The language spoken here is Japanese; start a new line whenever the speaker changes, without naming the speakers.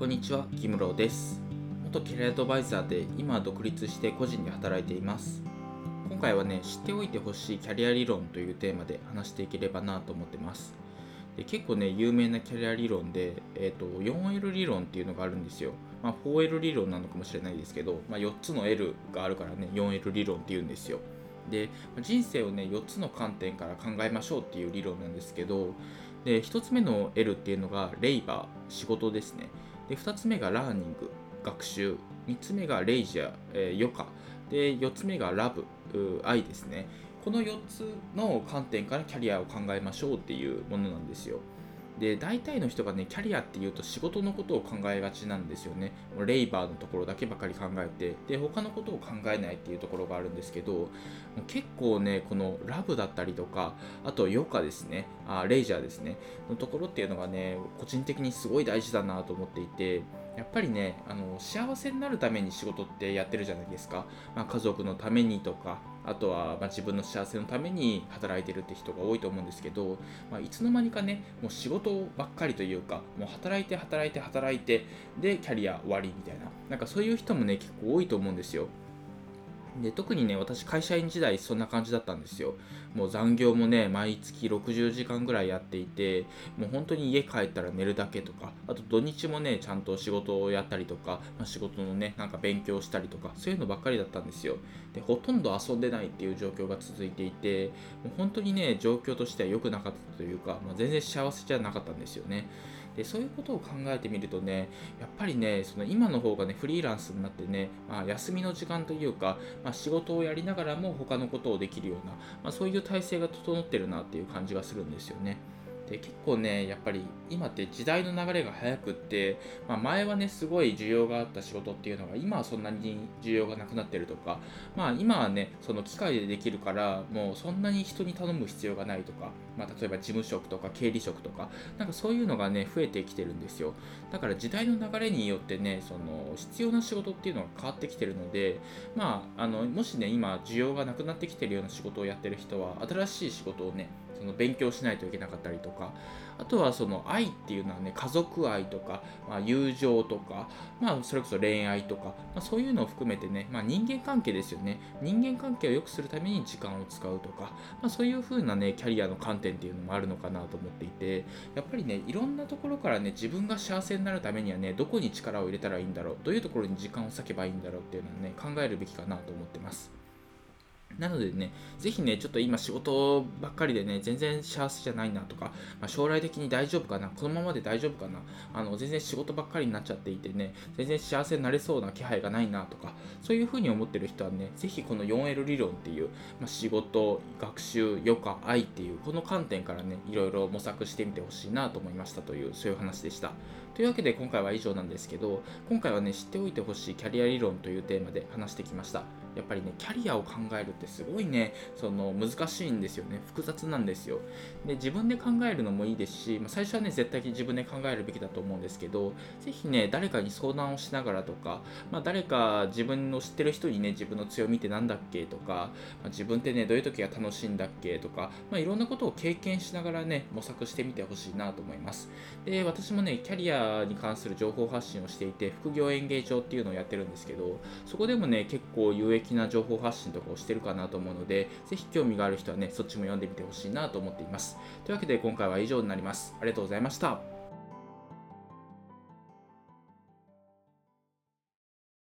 こんにちは、木室です。元キャリアアドバイザーで今は独立して個人で働いています。今回はね、知っておいてほしいキャリア理論というテーマで話していければなと思ってます。で結構ね、有名なキャリア理論で、えーと、4L 理論っていうのがあるんですよ。まあ、4L 理論なのかもしれないですけど、まあ、4つの L があるからね、4L 理論っていうんですよ。で人生をね4つの観点から考えましょうっていう理論なんですけどで1つ目の L っていうのがレイバー仕事ですねで2つ目がラーニング学習。3つ目がレイジャー、えー、余暇。で4つ目がラブ愛ですね。この4つの観点からキャリアを考えましょうっていうものなんですよ。で大体の人がねキャリアっていうと仕事のことを考えがちなんですよね。レイバーのところだけばかり考えてで他のことを考えないっていうところがあるんですけど結構ねこのラブだったりとかあと余暇ですね。あレイジャーですね。のところっていうのがね個人的にすごい大事だなと思っていてやっぱりねあの幸せになるために仕事ってやってるじゃないですか、まあ、家族のためにとかあとはま自分の幸せのために働いてるって人が多いと思うんですけど、まあ、いつの間にかねもう仕事ばっかりというかもう働いて働いて働いてでキャリア終わりみたいななんかそういう人もね結構多いと思うんですよ。で特にね私会社員時代そんな感じだったんですよ。もう残業もね毎月60時間ぐらいやっていてもう本当に家帰ったら寝るだけとかあと土日もねちゃんと仕事をやったりとか、まあ、仕事のねなんか勉強したりとかそういうのばっかりだったんですよ。でほとんど遊んでないっていう状況が続いていてもう本当にね状況としては良くなかったというか、まあ、全然幸せじゃなかったんですよね。でそういうことを考えてみるとねやっぱりねその今の方がねフリーランスになってね、まあ、休みの時間というか、まあ、仕事をやりながらも他のことをできるような、まあ、そういう体制が整ってるなっていう感じがするんですよね。で結構ねやっぱり今って時代の流れが速くって、まあ、前はねすごい需要があった仕事っていうのが今はそんなに需要がなくなってるとかまあ今はねその機械でできるからもうそんなに人に頼む必要がないとか、まあ、例えば事務職とか経理職とかなんかそういうのがね増えてきてるんですよ。だから時代の流れによってねその必要な仕事っていうのが変わってきてるのでまああのもしね今需要がなくなってきてるような仕事をやってる人は新しい仕事をねその勉強しないといけなかったりとかあとはその愛っていうのはね家族愛とか、まあ、友情とか、まあ、それこそ恋愛とか、まあ、そういうのを含めてね、まあ、人間関係ですよね人間関係を良くするために時間を使うとか、まあ、そういう風なねキャリアの観点っていうのもあるのかなと思っていてやっぱりねいろんなところからね自分が幸せになるためにはねどこに力を入れたらいいんだろうどういうところに時間を割けばいいんだろうっていうのをね考えるべきかなと思ってます。なのでね、ぜひね、ちょっと今仕事ばっかりでね、全然幸せじゃないなとか、まあ、将来的に大丈夫かな、このままで大丈夫かな、あの全然仕事ばっかりになっちゃっていてね、全然幸せになれそうな気配がないなとか、そういうふうに思ってる人はね、ぜひこの 4L 理論っていう、まあ、仕事、学習、余暇、愛っていう、この観点からね、いろいろ模索してみてほしいなと思いましたという、そういう話でした。というわけで今回は以上なんですけど、今回はね、知っておいてほしいキャリア理論というテーマで話してきました。やっぱりね、キャリアを考えるってすごいね、その難しいんですよね。複雑なんですよ。で、自分で考えるのもいいですし、まあ、最初はね、絶対に自分で考えるべきだと思うんですけど、ぜひね、誰かに相談をしながらとか、まあ、誰か自分の知ってる人にね、自分の強みって何だっけとか、まあ、自分ってね、どういう時が楽しいんだっけとか、まあ、いろんなことを経験しながらね、模索してみてほしいなと思います。で、私もね、キャリアに関する情報発信をしていて、副業演芸場っていうのをやってるんですけど、そこでもね、結構有益な情報発信とかをしてるかなと思うので、ぜひ興味がある人はね、そっちも読んでみてほしいなと思っています。というわけで今回は以上になります。ありがとうございました。